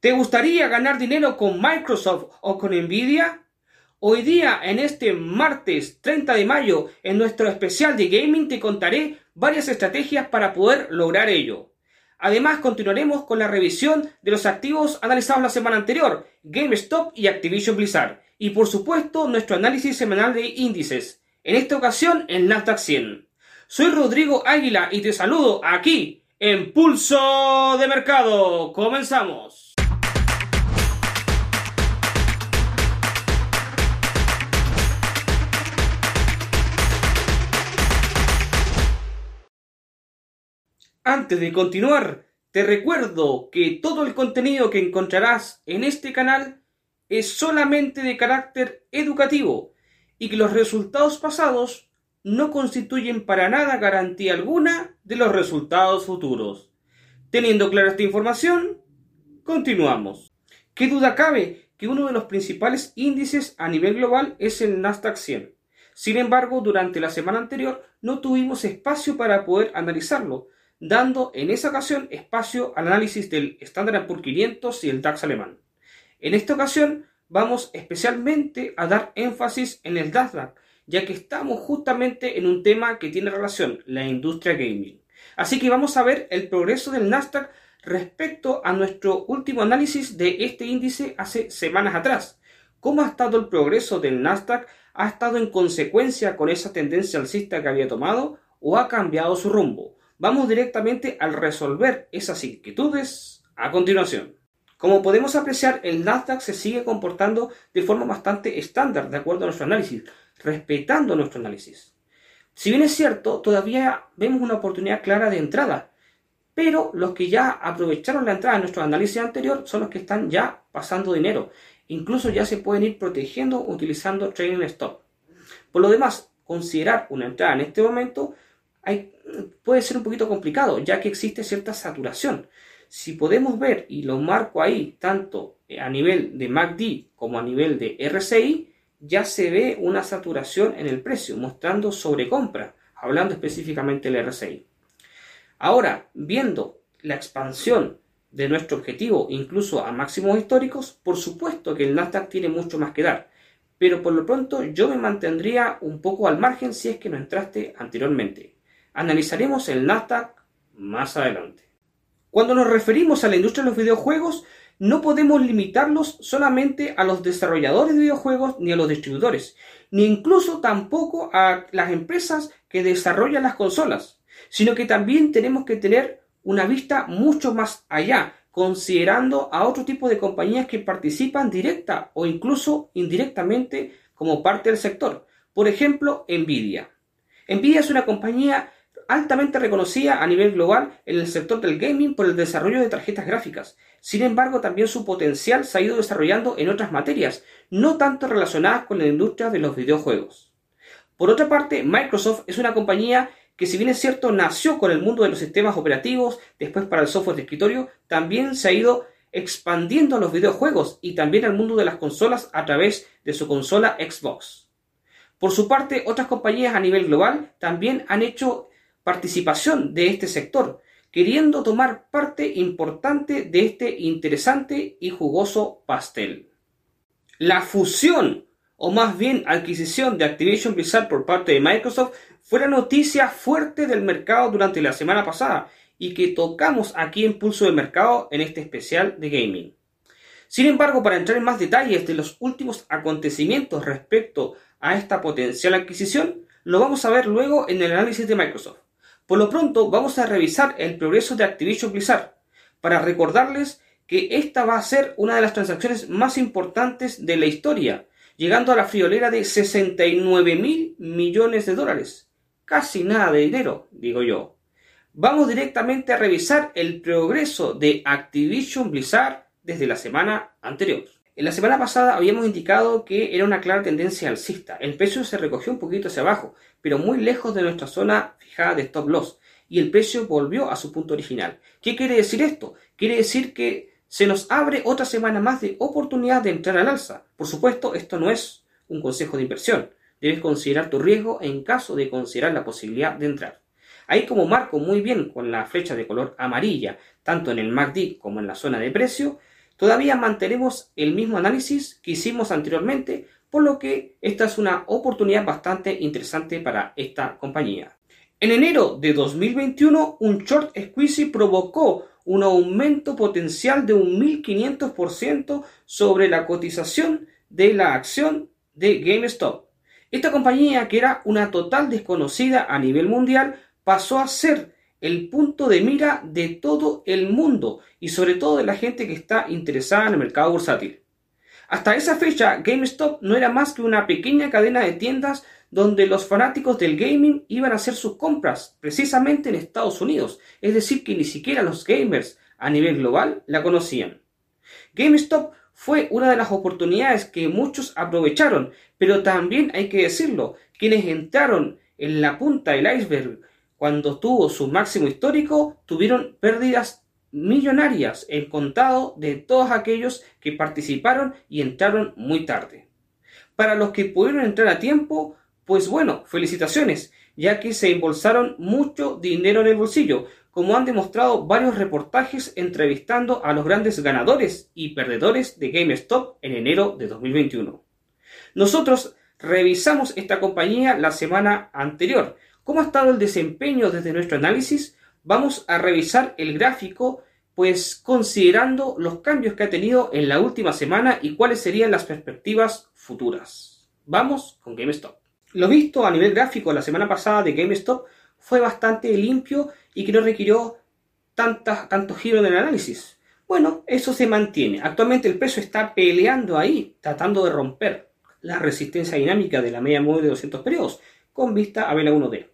¿Te gustaría ganar dinero con Microsoft o con Nvidia? Hoy día, en este martes 30 de mayo, en nuestro especial de gaming, te contaré varias estrategias para poder lograr ello. Además, continuaremos con la revisión de los activos analizados la semana anterior, GameStop y Activision Blizzard. Y por supuesto, nuestro análisis semanal de índices. En esta ocasión, el Nasdaq 100. Soy Rodrigo Águila y te saludo aquí en Pulso de Mercado. Comenzamos. Antes de continuar, te recuerdo que todo el contenido que encontrarás en este canal es solamente de carácter educativo y que los resultados pasados no constituyen para nada garantía alguna de los resultados futuros. Teniendo clara esta información, continuamos. ¿Qué duda cabe que uno de los principales índices a nivel global es el Nasdaq 100? Sin embargo, durante la semana anterior no tuvimos espacio para poder analizarlo, dando en esa ocasión espacio al análisis del Standard Poor's 500 y el DAX alemán. En esta ocasión vamos especialmente a dar énfasis en el Nasdaq, ya que estamos justamente en un tema que tiene relación, la industria gaming. Así que vamos a ver el progreso del Nasdaq respecto a nuestro último análisis de este índice hace semanas atrás. ¿Cómo ha estado el progreso del Nasdaq? ¿Ha estado en consecuencia con esa tendencia alcista que había tomado o ha cambiado su rumbo? Vamos directamente al resolver esas inquietudes a continuación. Como podemos apreciar, el Nasdaq se sigue comportando de forma bastante estándar, de acuerdo a nuestro análisis, respetando nuestro análisis. Si bien es cierto, todavía vemos una oportunidad clara de entrada, pero los que ya aprovecharon la entrada en nuestro análisis anterior son los que están ya pasando dinero. Incluso ya se pueden ir protegiendo utilizando trading stop. Por lo demás, considerar una entrada en este momento puede ser un poquito complicado, ya que existe cierta saturación. Si podemos ver, y lo marco ahí, tanto a nivel de MACD como a nivel de RSI, ya se ve una saturación en el precio, mostrando sobrecompra, hablando específicamente del RSI. Ahora, viendo la expansión de nuestro objetivo, incluso a máximos históricos, por supuesto que el Nasdaq tiene mucho más que dar, pero por lo pronto yo me mantendría un poco al margen si es que no entraste anteriormente. Analizaremos el Nasdaq más adelante. Cuando nos referimos a la industria de los videojuegos, no podemos limitarlos solamente a los desarrolladores de videojuegos ni a los distribuidores, ni incluso tampoco a las empresas que desarrollan las consolas, sino que también tenemos que tener una vista mucho más allá, considerando a otro tipo de compañías que participan directa o incluso indirectamente como parte del sector. Por ejemplo, Nvidia. Nvidia es una compañía altamente reconocida a nivel global en el sector del gaming por el desarrollo de tarjetas gráficas. Sin embargo, también su potencial se ha ido desarrollando en otras materias, no tanto relacionadas con la industria de los videojuegos. Por otra parte, Microsoft es una compañía que si bien es cierto nació con el mundo de los sistemas operativos, después para el software de escritorio, también se ha ido expandiendo a los videojuegos y también al mundo de las consolas a través de su consola Xbox. Por su parte, otras compañías a nivel global también han hecho participación de este sector, queriendo tomar parte importante de este interesante y jugoso pastel. La fusión, o más bien adquisición de Activision Blizzard por parte de Microsoft, fue la noticia fuerte del mercado durante la semana pasada y que tocamos aquí en Pulso de Mercado en este especial de gaming. Sin embargo, para entrar en más detalles de los últimos acontecimientos respecto a esta potencial adquisición, lo vamos a ver luego en el análisis de Microsoft. Por lo pronto vamos a revisar el progreso de Activision Blizzard para recordarles que esta va a ser una de las transacciones más importantes de la historia, llegando a la friolera de 69 mil millones de dólares. Casi nada de dinero, digo yo. Vamos directamente a revisar el progreso de Activision Blizzard desde la semana anterior. En la semana pasada habíamos indicado que era una clara tendencia alcista. El precio se recogió un poquito hacia abajo, pero muy lejos de nuestra zona de stop loss, y el precio volvió a su punto original. ¿Qué quiere decir esto? Quiere decir que se nos abre otra semana más de oportunidad de entrar al alza. Por supuesto, esto no es un consejo de inversión. Debes considerar tu riesgo en caso de considerar la posibilidad de entrar. Ahí como marco muy bien con la flecha de color amarilla, tanto en el MACD como en la zona de precio, todavía mantenemos el mismo análisis que hicimos anteriormente, por lo que esta es una oportunidad bastante interesante para esta compañía. En enero de 2021, un short squeeze provocó un aumento potencial de un 1500% sobre la cotización de la acción de GameStop. Esta compañía, que era una total desconocida a nivel mundial, pasó a ser el punto de mira de todo el mundo y sobre todo de la gente que está interesada en el mercado bursátil. Hasta esa fecha, GameStop no era más que una pequeña cadena de tiendas donde los fanáticos del gaming iban a hacer sus compras, precisamente en Estados Unidos, es decir, que ni siquiera los gamers a nivel global la conocían. GameStop fue una de las oportunidades que muchos aprovecharon, pero también hay que decirlo, quienes entraron en la punta del iceberg cuando tuvo su máximo histórico, tuvieron pérdidas millonarias en contado de todos aquellos que participaron y entraron muy tarde. Para los que pudieron entrar a tiempo, pues bueno, felicitaciones, ya que se embolsaron mucho dinero en el bolsillo, como han demostrado varios reportajes entrevistando a los grandes ganadores y perdedores de GameStop en enero de 2021. Nosotros revisamos esta compañía la semana anterior, ¿Cómo ha estado el desempeño desde nuestro análisis? Vamos a revisar el gráfico, pues considerando los cambios que ha tenido en la última semana y cuáles serían las perspectivas futuras. Vamos con GameStop. Lo visto a nivel gráfico la semana pasada de GameStop fue bastante limpio y que no requirió tantos tanto giro en el análisis. Bueno, eso se mantiene. Actualmente el peso está peleando ahí, tratando de romper la resistencia dinámica de la media móvil de 200 periodos con vista a vela 1D.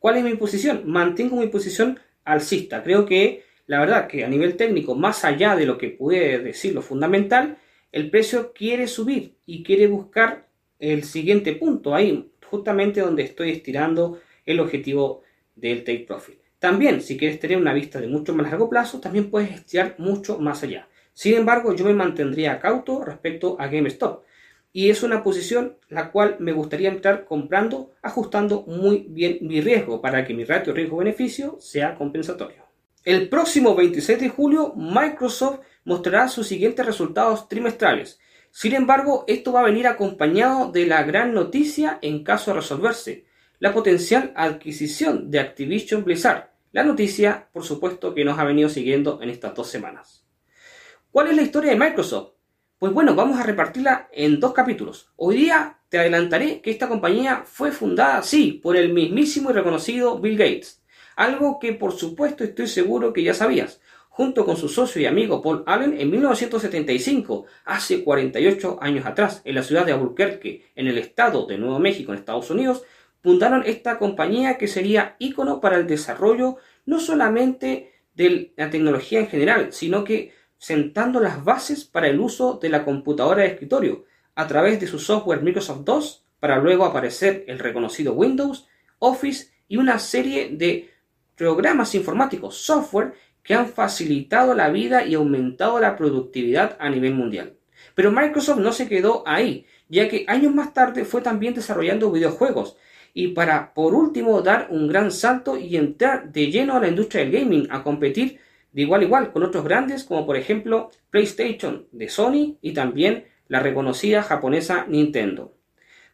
¿Cuál es mi posición? Mantengo mi posición alcista. Creo que la verdad que a nivel técnico, más allá de lo que puede decir lo fundamental, el precio quiere subir y quiere buscar el siguiente punto, ahí justamente donde estoy estirando el objetivo del take profit. También, si quieres tener una vista de mucho más largo plazo, también puedes estirar mucho más allá. Sin embargo, yo me mantendría cauto respecto a GameStop y es una posición la cual me gustaría entrar comprando, ajustando muy bien mi riesgo para que mi ratio riesgo-beneficio sea compensatorio. El próximo 26 de julio, Microsoft mostrará sus siguientes resultados trimestrales. Sin embargo, esto va a venir acompañado de la gran noticia en caso de resolverse, la potencial adquisición de Activision Blizzard. La noticia, por supuesto, que nos ha venido siguiendo en estas dos semanas. ¿Cuál es la historia de Microsoft? Pues bueno, vamos a repartirla en dos capítulos. Hoy día te adelantaré que esta compañía fue fundada, sí, por el mismísimo y reconocido Bill Gates. Algo que por supuesto estoy seguro que ya sabías. Junto con su socio y amigo Paul Allen en 1975, hace 48 años atrás, en la ciudad de Albuquerque, en el estado de Nuevo México, en Estados Unidos, fundaron esta compañía que sería ícono para el desarrollo no solamente de la tecnología en general, sino que sentando las bases para el uso de la computadora de escritorio a través de su software Microsoft 2 para luego aparecer el reconocido Windows, Office y una serie de programas informáticos, software que han facilitado la vida y aumentado la productividad a nivel mundial. Pero Microsoft no se quedó ahí, ya que años más tarde fue también desarrollando videojuegos y para por último dar un gran salto y entrar de lleno a la industria del gaming a competir de igual a igual con otros grandes como por ejemplo PlayStation de Sony y también la reconocida japonesa Nintendo.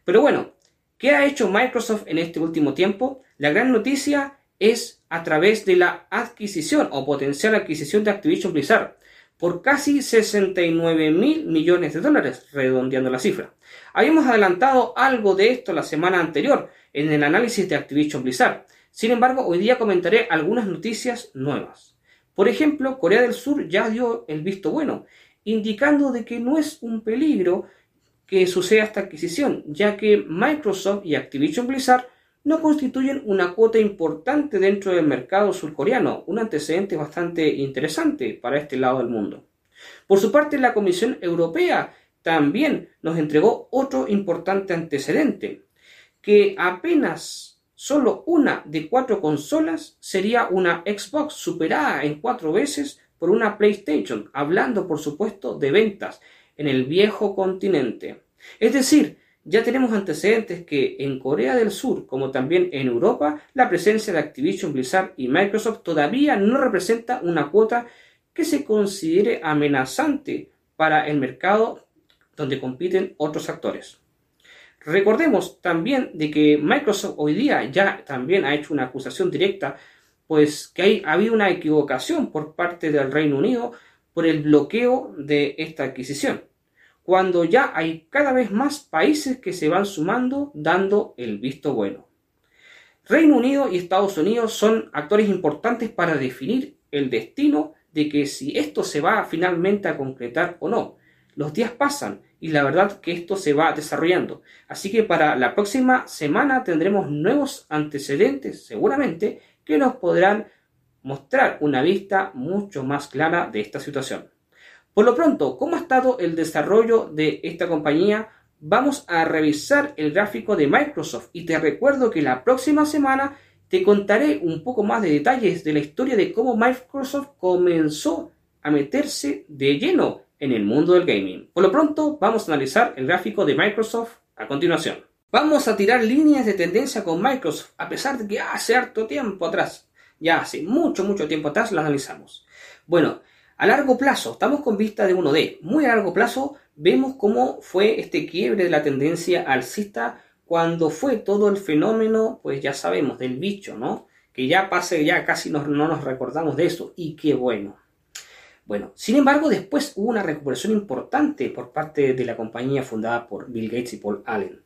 Pero bueno, ¿qué ha hecho Microsoft en este último tiempo? La gran noticia es a través de la adquisición o potencial adquisición de Activision Blizzard por casi 69 mil millones de dólares, redondeando la cifra. Habíamos adelantado algo de esto la semana anterior en el análisis de Activision Blizzard. Sin embargo, hoy día comentaré algunas noticias nuevas. Por ejemplo, Corea del Sur ya dio el visto bueno, indicando de que no es un peligro que suceda esta adquisición, ya que Microsoft y Activision Blizzard no constituyen una cuota importante dentro del mercado surcoreano, un antecedente bastante interesante para este lado del mundo. Por su parte, la Comisión Europea también nos entregó otro importante antecedente, que apenas solo una de cuatro consolas sería una Xbox superada en cuatro veces por una PlayStation, hablando por supuesto de ventas en el viejo continente. Es decir, ya tenemos antecedentes que en Corea del Sur, como también en Europa, la presencia de Activision Blizzard y Microsoft todavía no representa una cuota que se considere amenazante para el mercado donde compiten otros actores. Recordemos también de que Microsoft hoy día ya también ha hecho una acusación directa, pues que hay, ha habido una equivocación por parte del Reino Unido por el bloqueo de esta adquisición, cuando ya hay cada vez más países que se van sumando dando el visto bueno. Reino Unido y Estados Unidos son actores importantes para definir el destino de que si esto se va finalmente a concretar o no. Los días pasan y la verdad que esto se va desarrollando. Así que para la próxima semana tendremos nuevos antecedentes seguramente que nos podrán mostrar una vista mucho más clara de esta situación. Por lo pronto, ¿cómo ha estado el desarrollo de esta compañía? Vamos a revisar el gráfico de Microsoft y te recuerdo que la próxima semana te contaré un poco más de detalles de la historia de cómo Microsoft comenzó a meterse de lleno en el mundo del gaming. Por lo pronto, vamos a analizar el gráfico de Microsoft a continuación. Vamos a tirar líneas de tendencia con Microsoft, a pesar de que hace harto tiempo atrás, ya hace mucho, mucho tiempo atrás lo analizamos. Bueno, a largo plazo, estamos con vista de 1D. Muy a largo plazo, vemos cómo fue este quiebre de la tendencia alcista cuando fue todo el fenómeno, pues ya sabemos, del bicho, ¿no? Que ya pase, ya casi no nos recordamos de eso, y qué bueno. Bueno, sin embargo, después hubo una recuperación importante por parte de la compañía fundada por Bill Gates y Paul Allen.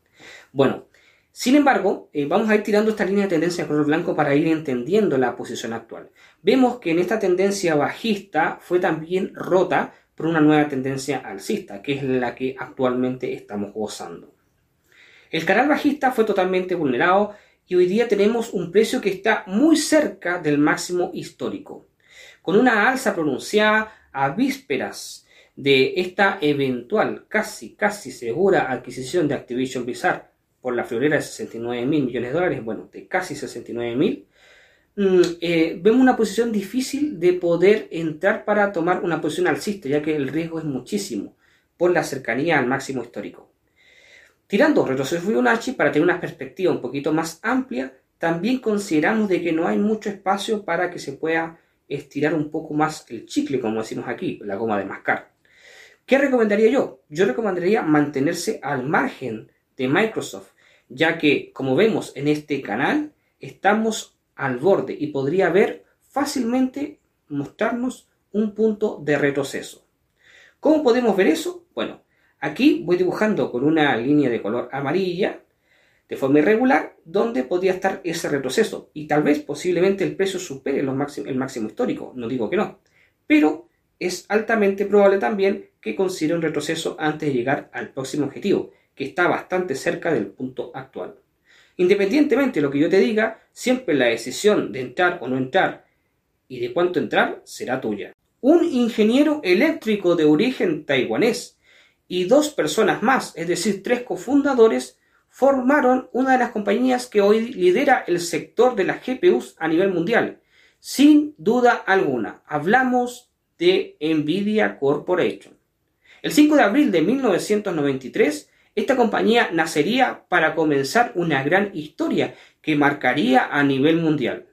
Bueno, sin embargo, eh, vamos a ir tirando esta línea de tendencia color blanco para ir entendiendo la posición actual. Vemos que en esta tendencia bajista fue también rota por una nueva tendencia alcista, que es la que actualmente estamos gozando. El canal bajista fue totalmente vulnerado y hoy día tenemos un precio que está muy cerca del máximo histórico con una alza pronunciada a vísperas de esta eventual, casi, casi segura adquisición de Activision Blizzard por la florera de 69 mil millones de dólares, bueno, de casi 69 mil, mm, eh, vemos una posición difícil de poder entrar para tomar una posición alcista, ya que el riesgo es muchísimo por la cercanía al máximo histórico. Tirando retroceso Fibonacci para tener una perspectiva un poquito más amplia, también consideramos de que no hay mucho espacio para que se pueda estirar un poco más el chicle, como decimos aquí, la goma de mascar. ¿Qué recomendaría yo? Yo recomendaría mantenerse al margen de Microsoft, ya que, como vemos en este canal, estamos al borde y podría haber fácilmente mostrarnos un punto de retroceso. ¿Cómo podemos ver eso? Bueno, aquí voy dibujando con una línea de color amarilla de forma irregular dónde podría estar ese retroceso y tal vez posiblemente el precio supere el máximo histórico, no digo que no, pero es altamente probable también que considere un retroceso antes de llegar al próximo objetivo, que está bastante cerca del punto actual. Independientemente de lo que yo te diga, siempre la decisión de entrar o no entrar y de cuánto entrar será tuya. Un ingeniero eléctrico de origen taiwanés y dos personas más, es decir, tres cofundadores, formaron una de las compañías que hoy lidera el sector de las GPUs a nivel mundial. Sin duda alguna, hablamos de Nvidia Corporation. El 5 de abril de 1993, esta compañía nacería para comenzar una gran historia que marcaría a nivel mundial.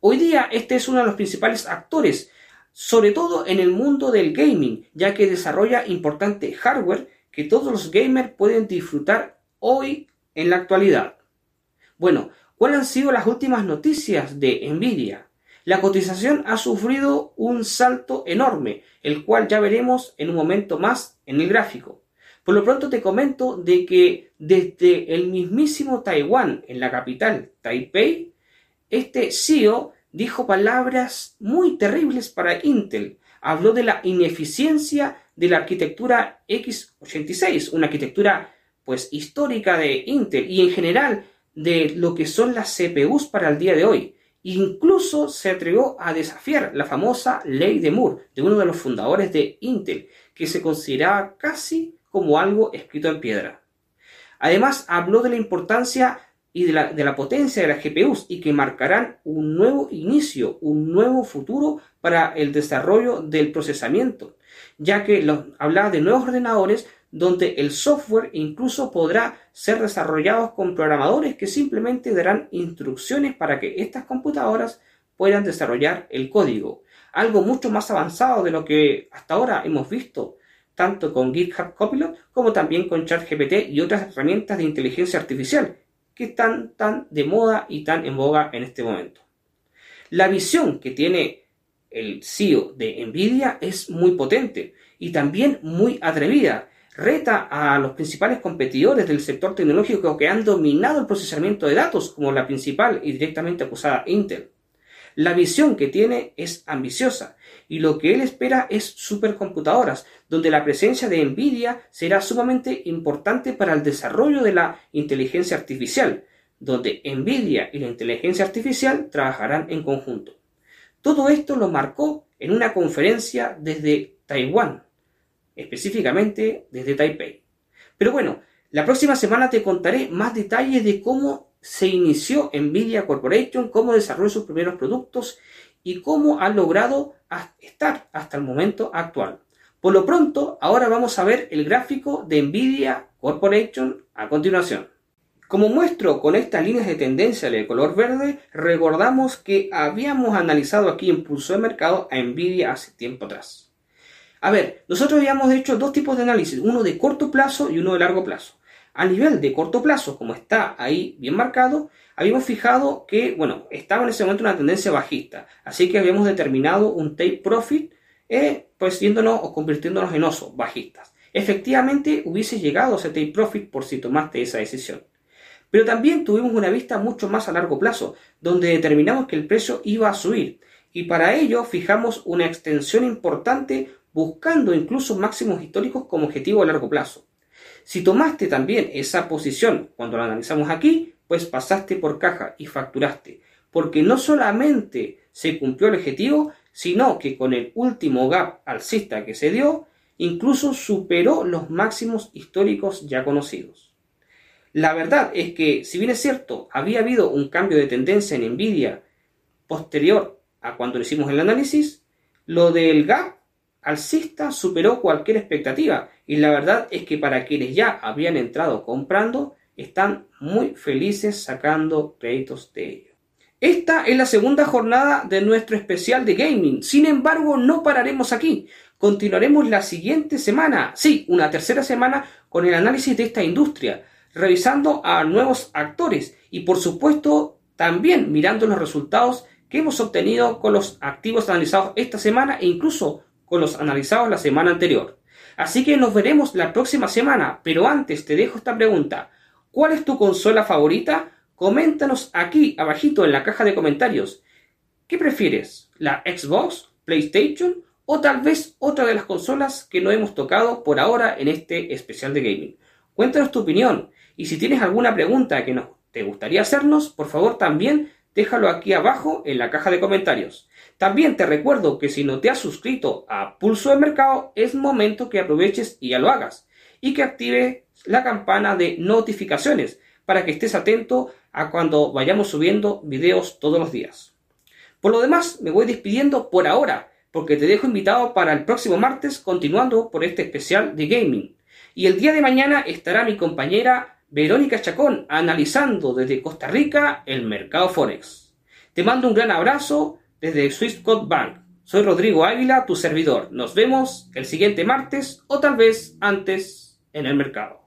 Hoy día este es uno de los principales actores, sobre todo en el mundo del gaming, ya que desarrolla importante hardware que todos los gamers pueden disfrutar hoy en la actualidad. Bueno, ¿cuáles han sido las últimas noticias de Nvidia? La cotización ha sufrido un salto enorme, el cual ya veremos en un momento más en el gráfico. Por lo pronto te comento de que desde el mismísimo Taiwán, en la capital Taipei, este CEO dijo palabras muy terribles para Intel. Habló de la ineficiencia de la arquitectura x86, una arquitectura pues histórica de Intel y en general de lo que son las CPUs para el día de hoy. Incluso se atrevió a desafiar la famosa ley de Moore de uno de los fundadores de Intel, que se consideraba casi como algo escrito en piedra. Además, habló de la importancia y de la, de la, potencia de las GPUs y que marcarán un nuevo inicio, un nuevo futuro para el desarrollo del procesamiento, ya que hablaba de nuevos ordenadores donde el software incluso podrá ser desarrollado con programadores que simplemente darán instrucciones para que estas computadoras puedan desarrollar el código. algo mucho más avanzado de lo que hasta ahora hemos visto, tanto con GitHub Copilot como también con ChatGPT y otras herramientas de inteligencia artificial que están tan de moda y tan en boga en este momento. La visión que tiene el CEO de Nvidia es muy potente y también muy atrevida. Reta a los principales competidores del sector tecnológico que han dominado el procesamiento de datos, como la principal y directamente acusada Intel. La visión que tiene es ambiciosa y lo que él espera es supercomputadoras, donde la presencia de Nvidia será sumamente importante para el desarrollo de la inteligencia artificial, donde Nvidia y la inteligencia artificial trabajarán en conjunto. Todo esto lo marcó en una conferencia desde Taiwán, específicamente desde Taipei. Pero bueno, la próxima semana te contaré más detalles de cómo se inició Nvidia Corporation, cómo desarrolló sus primeros productos y cómo ha logrado estar hasta el momento actual. Por lo pronto, ahora vamos a ver el gráfico de Nvidia Corporation a continuación. Como muestro con estas líneas de tendencia de color verde, recordamos que habíamos analizado aquí en Pulso de Mercado a Nvidia hace tiempo atrás. A ver, nosotros habíamos hecho dos tipos de análisis, uno de corto plazo y uno de largo plazo. A nivel de corto plazo, como está ahí bien marcado, habíamos fijado que, bueno, estaba en ese momento una tendencia bajista, así que habíamos determinado un take profit, eh, pues yéndonos o convirtiéndonos en osos bajistas. Efectivamente, hubiese llegado a ese take profit por si tomaste esa decisión. Pero también tuvimos una vista mucho más a largo plazo, donde determinamos que el precio iba a subir, y para ello fijamos una extensión importante buscando incluso máximos históricos como objetivo a largo plazo. Si tomaste también esa posición cuando la analizamos aquí, pues pasaste por caja y facturaste, porque no solamente se cumplió el objetivo, sino que con el último gap alcista que se dio, incluso superó los máximos históricos ya conocidos. La verdad es que, si bien es cierto, había habido un cambio de tendencia en Nvidia posterior a cuando hicimos el análisis, lo del gap alcista superó cualquier expectativa y la verdad es que para quienes ya habían entrado comprando, están muy felices sacando créditos de ello. Esta es la segunda jornada de nuestro especial de gaming. Sin embargo, no pararemos aquí. Continuaremos la siguiente semana, sí, una tercera semana, con el análisis de esta industria, revisando a nuevos actores y por supuesto también mirando los resultados que hemos obtenido con los activos analizados esta semana e incluso con los analizados la semana anterior. Así que nos veremos la próxima semana, pero antes te dejo esta pregunta. ¿Cuál es tu consola favorita? Coméntanos aquí abajito en la caja de comentarios. ¿Qué prefieres? ¿La Xbox, PlayStation o tal vez otra de las consolas que no hemos tocado por ahora en este especial de gaming? Cuéntanos tu opinión y si tienes alguna pregunta que nos te gustaría hacernos, por favor también déjalo aquí abajo en la caja de comentarios. También te recuerdo que si no te has suscrito a Pulso de Mercado, es momento que aproveches y ya lo hagas. Y que active la campana de notificaciones para que estés atento a cuando vayamos subiendo videos todos los días. Por lo demás, me voy despidiendo por ahora, porque te dejo invitado para el próximo martes continuando por este especial de gaming. Y el día de mañana estará mi compañera Verónica Chacón analizando desde Costa Rica el mercado Forex. Te mando un gran abrazo desde Swissquote Bank. Soy Rodrigo Águila, tu servidor. Nos vemos el siguiente martes o tal vez antes en el mercado.